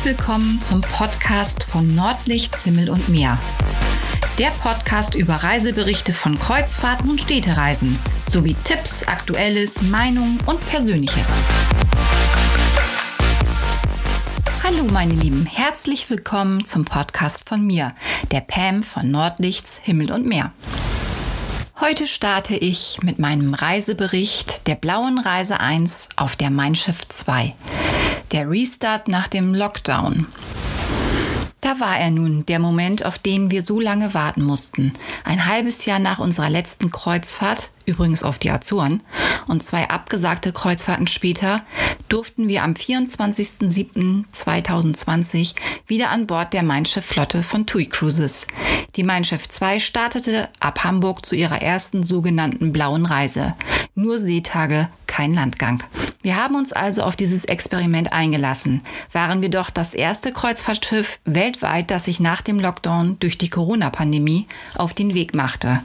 Herzlich willkommen zum Podcast von Nordlichts, Himmel und Meer. Der Podcast über Reiseberichte von Kreuzfahrten und Städtereisen sowie Tipps, Aktuelles, Meinungen und Persönliches. Hallo meine Lieben, herzlich willkommen zum Podcast von mir, der Pam von Nordlichts, Himmel und Meer. Heute starte ich mit meinem Reisebericht der blauen Reise 1 auf der Mein Schiff 2. Der Restart nach dem Lockdown. Da war er nun, der Moment, auf den wir so lange warten mussten. Ein halbes Jahr nach unserer letzten Kreuzfahrt, übrigens auf die Azoren, und zwei abgesagte Kreuzfahrten später, durften wir am 24.07.2020 wieder an Bord der Mein Schiff Flotte von TUI Cruises. Die Mein Schiff 2 startete ab Hamburg zu ihrer ersten sogenannten blauen Reise. Nur Seetage, kein Landgang. Wir haben uns also auf dieses Experiment eingelassen, waren wir doch das erste Kreuzfahrtschiff weltweit, das sich nach dem Lockdown durch die Corona-Pandemie auf den Weg machte.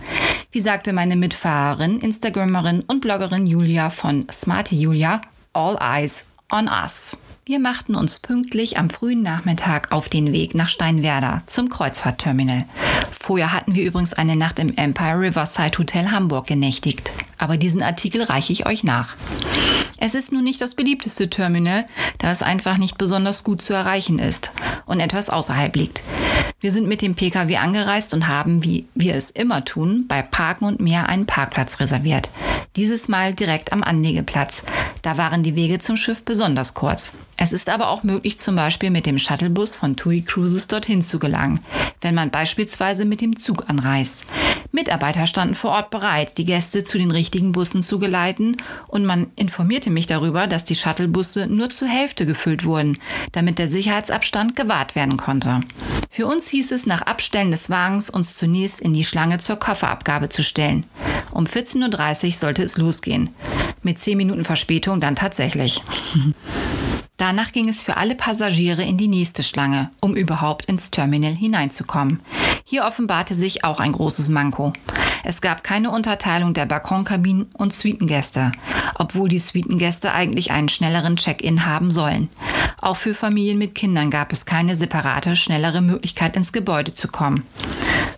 Wie sagte meine Mitfahrerin, Instagrammerin und Bloggerin Julia von Smarty Julia, All Eyes on Us. Wir machten uns pünktlich am frühen Nachmittag auf den Weg nach Steinwerder zum Kreuzfahrtterminal. Vorher hatten wir übrigens eine Nacht im Empire Riverside Hotel Hamburg genächtigt. Aber diesen Artikel reiche ich euch nach. Es ist nun nicht das beliebteste Terminal, da es einfach nicht besonders gut zu erreichen ist und etwas außerhalb liegt. Wir sind mit dem Pkw angereist und haben, wie wir es immer tun, bei Parken und Meer einen Parkplatz reserviert. Dieses Mal direkt am Anlegeplatz. Da waren die Wege zum Schiff besonders kurz. Es ist aber auch möglich, zum Beispiel mit dem Shuttlebus von TUI Cruises dorthin zu gelangen, wenn man beispielsweise mit dem Zug anreist. Mitarbeiter standen vor Ort bereit, die Gäste zu den richtigen Bussen zu geleiten und man informierte mich darüber, dass die Shuttlebusse nur zur Hälfte gefüllt wurden, damit der Sicherheitsabstand gewahrt werden konnte. Für uns hieß es nach Abstellen des Wagens, uns zunächst in die Schlange zur Kofferabgabe zu stellen. Um 14.30 Uhr sollte es losgehen. Mit 10 Minuten Verspätung dann tatsächlich. Danach ging es für alle Passagiere in die nächste Schlange, um überhaupt ins Terminal hineinzukommen. Hier offenbarte sich auch ein großes Manko. Es gab keine Unterteilung der Balkonkabinen und Suitengäste, obwohl die Suitengäste eigentlich einen schnelleren Check-in haben sollen. Auch für Familien mit Kindern gab es keine separate, schnellere Möglichkeit ins Gebäude zu kommen.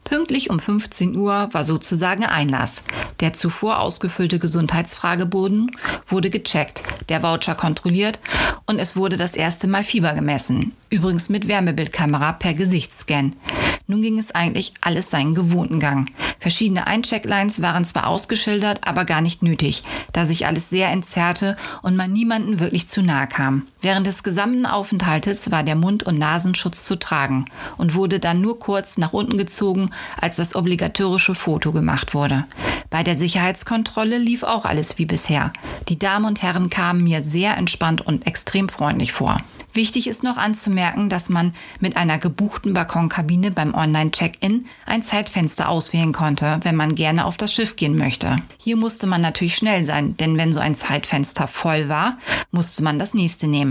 Pünktlich um 15 Uhr war sozusagen Einlass. Der zuvor ausgefüllte Gesundheitsfrageboden wurde gecheckt, der Voucher kontrolliert und es wurde das erste Mal Fieber gemessen. Übrigens mit Wärmebildkamera per Gesichtsscan. Nun ging es eigentlich alles seinen gewohnten Gang. Verschiedene Einchecklines waren zwar ausgeschildert, aber gar nicht nötig, da sich alles sehr entzerrte und man niemanden wirklich zu nahe kam. Während des gesamten Aufenthaltes war der Mund- und Nasenschutz zu tragen und wurde dann nur kurz nach unten gezogen, als das obligatorische Foto gemacht wurde. Bei der Sicherheitskontrolle lief auch alles wie bisher. Die Damen und Herren kamen mir sehr entspannt und extrem freundlich vor. Wichtig ist noch anzumerken, dass man mit einer gebuchten Balkonkabine beim Online-Check-In ein Zeitfenster auswählen konnte, wenn man gerne auf das Schiff gehen möchte. Hier musste man natürlich schnell sein, denn wenn so ein Zeitfenster voll war, musste man das nächste nehmen.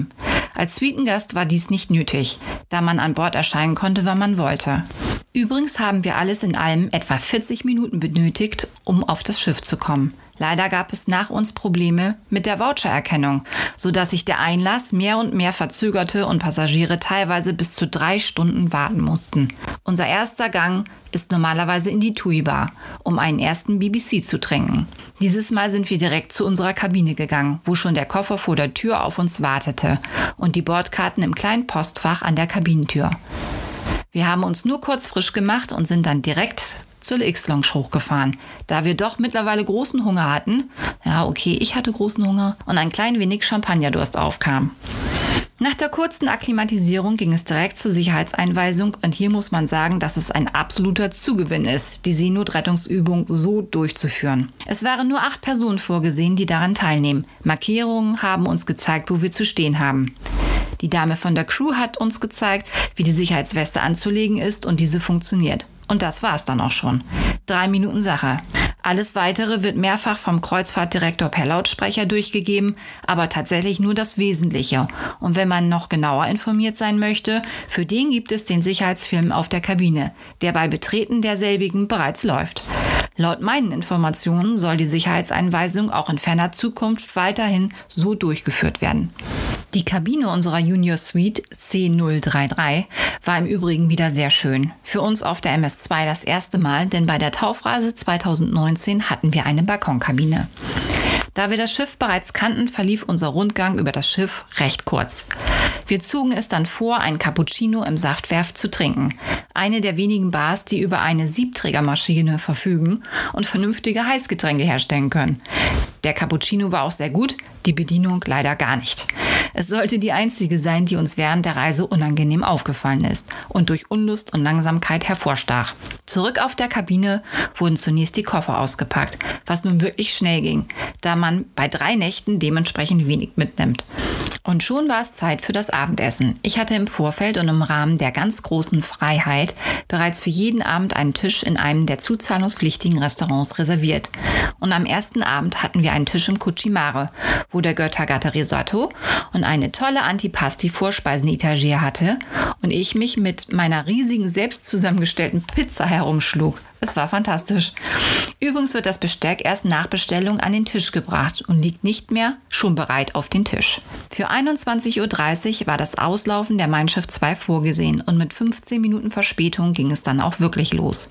Als Suitengast war dies nicht nötig, da man an Bord erscheinen konnte, wann man wollte. Übrigens haben wir alles in allem etwa 40 Minuten benötigt, um auf das Schiff zu kommen. Leider gab es nach uns Probleme mit der Vouchererkennung, sodass sich der Einlass mehr und mehr verzögerte und Passagiere teilweise bis zu drei Stunden warten mussten. Unser erster Gang ist normalerweise in die TUI Bar, um einen ersten BBC zu trinken. Dieses Mal sind wir direkt zu unserer Kabine gegangen, wo schon der Koffer vor der Tür auf uns wartete und die Bordkarten im kleinen Postfach an der Kabinentür. Wir haben uns nur kurz frisch gemacht und sind dann direkt zur X-Lounge hochgefahren. Da wir doch mittlerweile großen Hunger hatten, ja okay, ich hatte großen Hunger und ein klein wenig Champagnerdurst aufkam. Nach der kurzen Akklimatisierung ging es direkt zur Sicherheitseinweisung und hier muss man sagen, dass es ein absoluter Zugewinn ist, die Seenotrettungsübung so durchzuführen. Es waren nur acht Personen vorgesehen, die daran teilnehmen. Markierungen haben uns gezeigt, wo wir zu stehen haben. Die Dame von der Crew hat uns gezeigt, wie die Sicherheitsweste anzulegen ist und diese funktioniert. Und das war's dann auch schon. Drei Minuten Sache. Alles weitere wird mehrfach vom Kreuzfahrtdirektor per Lautsprecher durchgegeben, aber tatsächlich nur das Wesentliche. Und wenn man noch genauer informiert sein möchte, für den gibt es den Sicherheitsfilm auf der Kabine, der bei Betreten derselbigen bereits läuft. Laut meinen Informationen soll die Sicherheitseinweisung auch in ferner Zukunft weiterhin so durchgeführt werden. Die Kabine unserer Junior Suite C033 war im Übrigen wieder sehr schön. Für uns auf der MS2 das erste Mal, denn bei der Taufreise 2019 hatten wir eine Balkonkabine. Da wir das Schiff bereits kannten, verlief unser Rundgang über das Schiff recht kurz. Wir zogen es dann vor, ein Cappuccino im Saftwerft zu trinken. Eine der wenigen Bars, die über eine Siebträgermaschine verfügen und vernünftige Heißgetränke herstellen können. Der Cappuccino war auch sehr gut, die Bedienung leider gar nicht. Es sollte die einzige sein, die uns während der Reise unangenehm aufgefallen ist und durch Unlust und Langsamkeit hervorstach. Zurück auf der Kabine wurden zunächst die Koffer ausgepackt, was nun wirklich schnell ging, da man bei drei Nächten dementsprechend wenig mitnimmt. Und schon war es Zeit für das Abendessen. Ich hatte im Vorfeld und im Rahmen der ganz großen Freiheit bereits für jeden Abend einen Tisch in einem der zuzahlungspflichtigen Restaurants reserviert. Und am ersten Abend hatten wir einen Tisch im Cucimare, wo der Göttergatte Risotto und eine tolle Antipasti-Vorspeisen-Etagere hatte und ich mich mit meiner riesigen selbst zusammengestellten Pizza herumschlug. Es war fantastisch. Übrigens wird das Besteck erst nach Bestellung an den Tisch gebracht und liegt nicht mehr schon bereit auf den Tisch. Für 21.30 Uhr war das Auslaufen der Mein Schiff 2 vorgesehen und mit 15 Minuten Verspätung ging es dann auch wirklich los.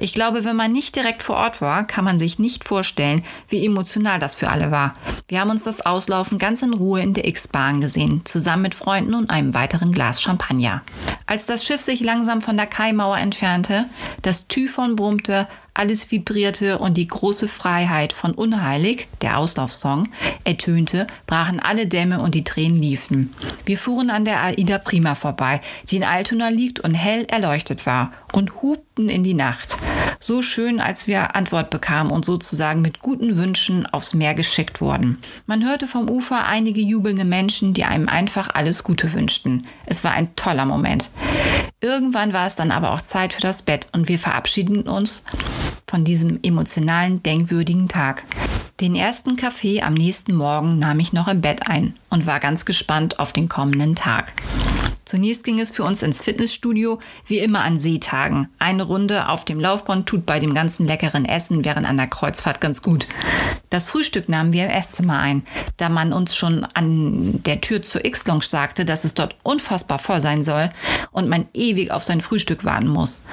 Ich glaube, wenn man nicht direkt vor Ort war, kann man sich nicht vorstellen, wie emotional das für alle war. Wir haben uns das Auslaufen ganz in Ruhe in der X-Bahn gesehen, zusammen mit Freunden und einem weiteren Glas Champagner. Als das Schiff sich langsam von der Kaimauer entfernte, das Typhon brummte, alles vibrierte und die große Freiheit von Unheilig, der Auslaufsong, ertönte, brachen alle Dämme und die Tränen liefen. Wir fuhren an der Aida Prima vorbei, die in Altona liegt und hell erleuchtet war, und hupten in die Nacht. So schön, als wir Antwort bekamen und sozusagen mit guten Wünschen aufs Meer geschickt wurden. Man hörte vom Ufer einige jubelnde Menschen, die einem einfach alles Gute wünschten. Es war ein toller Moment. Irgendwann war es dann aber auch Zeit für das Bett und wir verabschiedeten uns von diesem emotionalen, denkwürdigen Tag. Den ersten Kaffee am nächsten Morgen nahm ich noch im Bett ein und war ganz gespannt auf den kommenden Tag. Zunächst ging es für uns ins Fitnessstudio, wie immer an Seetagen. Eine Runde auf dem Laufband tut bei dem ganzen leckeren Essen während einer Kreuzfahrt ganz gut. Das Frühstück nahmen wir im Esszimmer ein, da man uns schon an der Tür zur X-Lounge sagte, dass es dort unfassbar voll sein soll und man ewig auf sein Frühstück warten muss.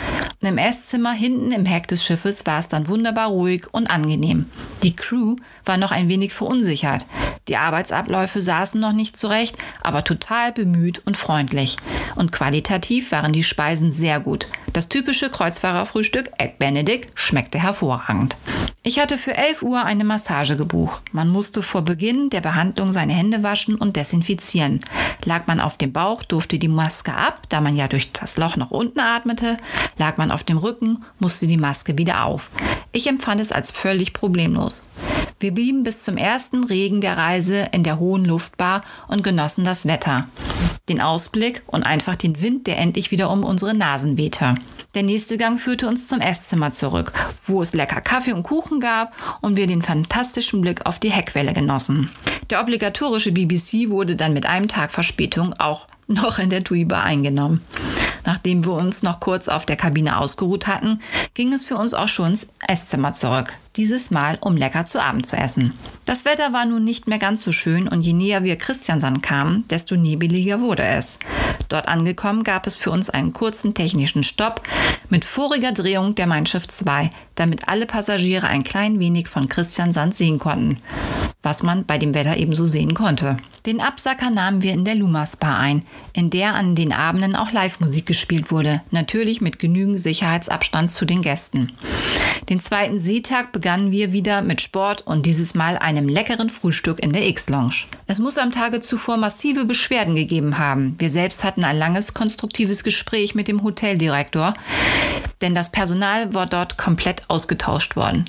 Im Esszimmer hinten im Heck des Schiffes war es dann wunderbar ruhig und angenehm. Die Crew war noch ein wenig verunsichert. Die Arbeitsabläufe saßen noch nicht zurecht, aber total bemüht und freundlich. Und qualitativ waren die Speisen sehr gut. Das typische Kreuzfahrerfrühstück Egg Benedict schmeckte hervorragend. Ich hatte für 11 Uhr eine Massage gebucht. Man musste vor Beginn der Behandlung seine Hände waschen und desinfizieren. Lag man auf dem Bauch, durfte die Maske ab, da man ja durch das Loch nach unten atmete. Lag man auf dem Rücken, musste die Maske wieder auf. Ich empfand es als völlig problemlos. Wir blieben bis zum ersten Regen der Reise in der hohen Luftbar und genossen das Wetter, den Ausblick und einfach den Wind, der endlich wieder um unsere Nasen wehte. Der nächste Gang führte uns zum Esszimmer zurück, wo es lecker Kaffee und Kuchen gab und wir den fantastischen Blick auf die Heckwelle genossen. Der obligatorische BBC wurde dann mit einem Tag Verspätung auch noch in der Tuiba eingenommen. Nachdem wir uns noch kurz auf der Kabine ausgeruht hatten, ging es für uns auch schon ins Esszimmer zurück. Dieses Mal, um lecker zu Abend zu essen. Das Wetter war nun nicht mehr ganz so schön und je näher wir Christiansand kamen, desto nebeliger wurde es. Dort angekommen gab es für uns einen kurzen technischen Stopp mit voriger Drehung der Mein Schiff 2, damit alle Passagiere ein klein wenig von Christiansand sehen konnten was man bei dem Wetter ebenso sehen konnte. Den Absacker nahmen wir in der Lumas Bar ein, in der an den Abenden auch Live-Musik gespielt wurde, natürlich mit genügend Sicherheitsabstand zu den Gästen. Den zweiten Seetag begannen wir wieder mit Sport und dieses Mal einem leckeren Frühstück in der X-Lounge. Es muss am Tage zuvor massive Beschwerden gegeben haben. Wir selbst hatten ein langes, konstruktives Gespräch mit dem Hoteldirektor, denn das Personal war dort komplett ausgetauscht worden.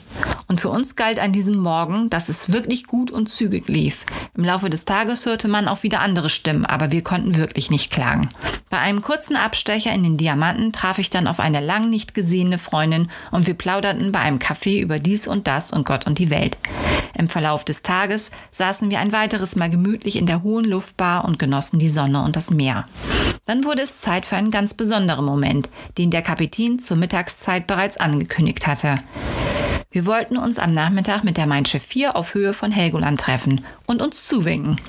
Und für uns galt an diesem Morgen, dass es wirklich gut und zügig lief. Im Laufe des Tages hörte man auch wieder andere Stimmen, aber wir konnten wirklich nicht klagen. Bei einem kurzen Abstecher in den Diamanten traf ich dann auf eine lang nicht gesehene Freundin und wir plauderten bei einem Café über dies und das und Gott und die Welt. Im Verlauf des Tages saßen wir ein weiteres Mal gemütlich in der hohen Luftbar und genossen die Sonne und das Meer. Dann wurde es Zeit für einen ganz besonderen Moment, den der Kapitän zur Mittagszeit bereits angekündigt hatte. Wir wollten uns am Nachmittag mit der Mein Schiff 4 auf Höhe von Helgoland treffen und uns zuwinken.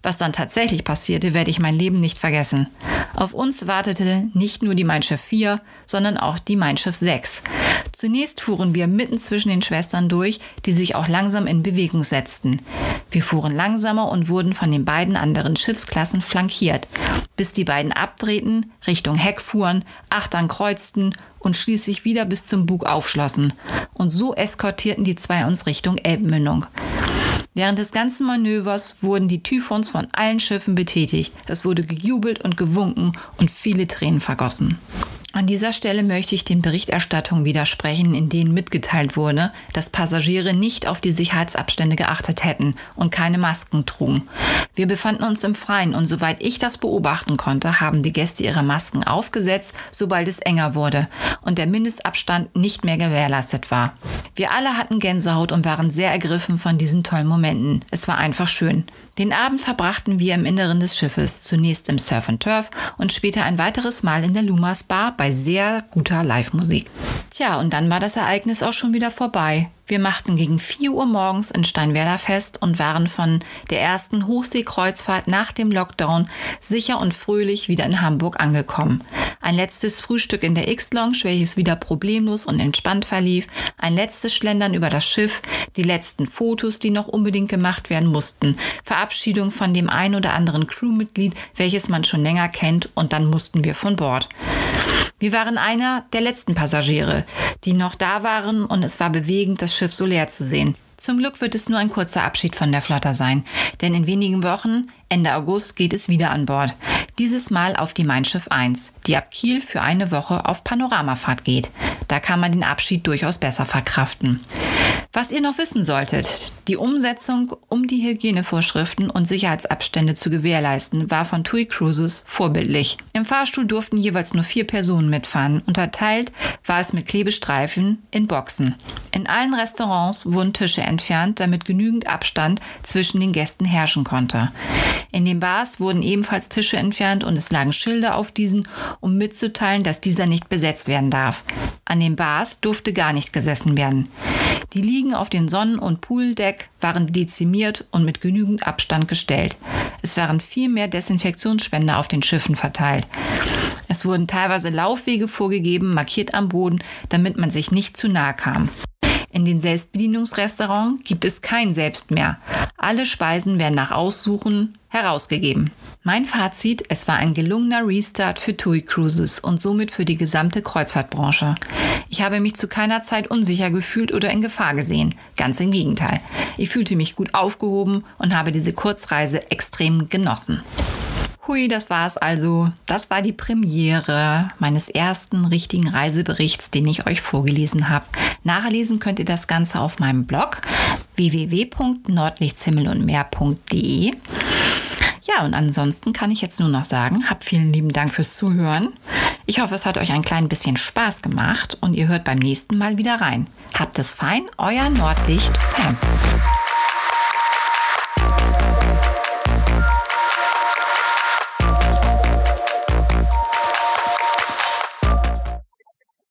Was dann tatsächlich passierte, werde ich mein Leben nicht vergessen. Auf uns wartete nicht nur die Mein Schiff 4, sondern auch die Mein Schiff 6. Zunächst fuhren wir mitten zwischen den Schwestern durch, die sich auch langsam in Bewegung setzten. Wir fuhren langsamer und wurden von den beiden anderen Schiffsklassen flankiert, bis die beiden abdrehten, Richtung Heck fuhren, Achtern kreuzten und schließlich wieder bis zum Bug aufschlossen. Und so eskortierten die zwei uns Richtung Elbmündung. Während des ganzen Manövers wurden die Typhons von allen Schiffen betätigt. Es wurde gejubelt und gewunken und viele Tränen vergossen. An dieser Stelle möchte ich den Berichterstattungen widersprechen, in denen mitgeteilt wurde, dass Passagiere nicht auf die Sicherheitsabstände geachtet hätten und keine Masken trugen. Wir befanden uns im Freien und soweit ich das beobachten konnte, haben die Gäste ihre Masken aufgesetzt, sobald es enger wurde und der Mindestabstand nicht mehr gewährleistet war. Wir alle hatten Gänsehaut und waren sehr ergriffen von diesen tollen Momenten. Es war einfach schön. Den Abend verbrachten wir im Inneren des Schiffes, zunächst im Surf and Turf und später ein weiteres Mal in der Lumas Bar bei sehr guter Live-Musik. Tja, und dann war das Ereignis auch schon wieder vorbei. Wir machten gegen 4 Uhr morgens in Steinwerder fest und waren von der ersten Hochseekreuzfahrt nach dem Lockdown sicher und fröhlich wieder in Hamburg angekommen. Ein letztes Frühstück in der X-Lounge, welches wieder problemlos und entspannt verlief, ein letztes Schlendern über das Schiff, die letzten Fotos, die noch unbedingt gemacht werden mussten, Verabschiedung von dem ein oder anderen Crewmitglied, welches man schon länger kennt und dann mussten wir von Bord. Wir waren einer der letzten Passagiere, die noch da waren und es war bewegend, das Schiff so leer zu sehen. Zum Glück wird es nur ein kurzer Abschied von der Flotte sein, denn in wenigen Wochen, Ende August, geht es wieder an Bord. Dieses Mal auf die Mein Schiff 1, die ab Kiel für eine Woche auf Panoramafahrt geht. Da kann man den Abschied durchaus besser verkraften. Was ihr noch wissen solltet, die Umsetzung, um die Hygienevorschriften und Sicherheitsabstände zu gewährleisten, war von TUI Cruises vorbildlich. Im Fahrstuhl durften jeweils nur vier Personen mitfahren. Unterteilt war es mit Klebestreifen in Boxen. In allen Restaurants wurden Tische entfernt, damit genügend Abstand zwischen den Gästen herrschen konnte. In den Bars wurden ebenfalls Tische entfernt und es lagen Schilder auf diesen, um mitzuteilen, dass dieser nicht besetzt werden darf. An den Bars durfte gar nicht gesessen werden. Die Liegen auf den Sonnen- und Pooldeck waren dezimiert und mit genügend Abstand gestellt. Es waren viel mehr Desinfektionsspender auf den Schiffen verteilt. Es wurden teilweise Laufwege vorgegeben, markiert am Boden, damit man sich nicht zu nahe kam. In den Selbstbedienungsrestaurants gibt es kein Selbst mehr. Alle Speisen werden nach Aussuchen herausgegeben. Mein Fazit, es war ein gelungener Restart für TUI Cruises und somit für die gesamte Kreuzfahrtbranche. Ich habe mich zu keiner Zeit unsicher gefühlt oder in Gefahr gesehen. Ganz im Gegenteil. Ich fühlte mich gut aufgehoben und habe diese Kurzreise extrem genossen. Hui, das war's also. Das war die Premiere meines ersten richtigen Reiseberichts, den ich euch vorgelesen habe. Nachlesen könnt ihr das Ganze auf meinem Blog www.nordlichtshimmelundmeer.de. Ja, und ansonsten kann ich jetzt nur noch sagen, habt vielen lieben Dank fürs Zuhören. Ich hoffe, es hat euch ein klein bisschen Spaß gemacht und ihr hört beim nächsten Mal wieder rein. Habt es fein, euer Nordlicht Pam.